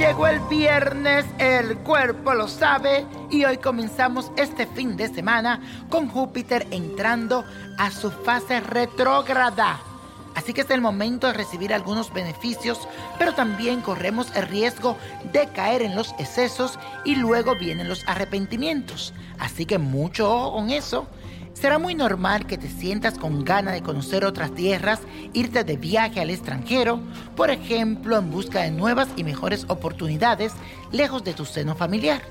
el viernes, el cuerpo lo sabe y hoy comenzamos este fin de semana con Júpiter entrando a su fase retrógrada. Así que es el momento de recibir algunos beneficios, pero también corremos el riesgo de caer en los excesos y luego vienen los arrepentimientos. Así que mucho ojo con eso. Será muy normal que te sientas con ganas de conocer otras tierras, irte de viaje al extranjero, por ejemplo, en busca de nuevas y mejores oportunidades lejos de tu seno familiar.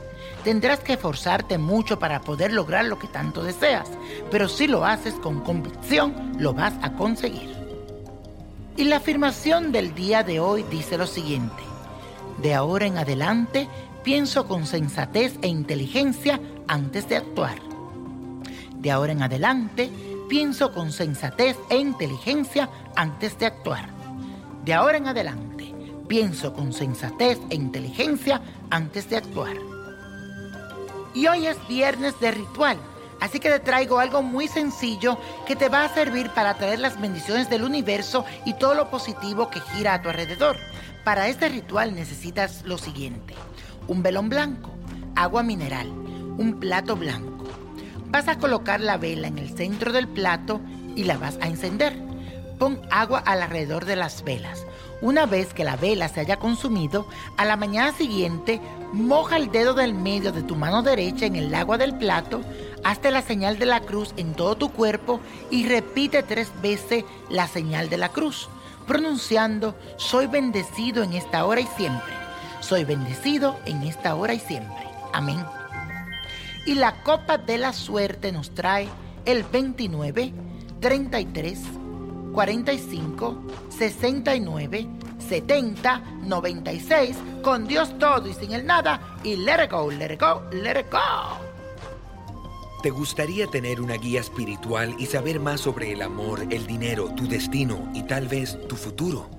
Tendrás que esforzarte mucho para poder lograr lo que tanto deseas, pero si lo haces con convicción, lo vas a conseguir. Y la afirmación del día de hoy dice lo siguiente. De ahora en adelante, pienso con sensatez e inteligencia antes de actuar. De ahora en adelante, pienso con sensatez e inteligencia antes de actuar. De ahora en adelante, pienso con sensatez e inteligencia antes de actuar. Y hoy es viernes de ritual, así que te traigo algo muy sencillo que te va a servir para traer las bendiciones del universo y todo lo positivo que gira a tu alrededor. Para este ritual necesitas lo siguiente. Un velón blanco, agua mineral, un plato blanco Vas a colocar la vela en el centro del plato y la vas a encender. Pon agua alrededor de las velas. Una vez que la vela se haya consumido, a la mañana siguiente moja el dedo del medio de tu mano derecha en el agua del plato, hazte la señal de la cruz en todo tu cuerpo y repite tres veces la señal de la cruz, pronunciando, soy bendecido en esta hora y siempre. Soy bendecido en esta hora y siempre. Amén. Y la copa de la suerte nos trae el 29, 33, 45, 69, 70, 96, con Dios todo y sin el nada, y let it go, let go, let go. ¿Te gustaría tener una guía espiritual y saber más sobre el amor, el dinero, tu destino y tal vez tu futuro?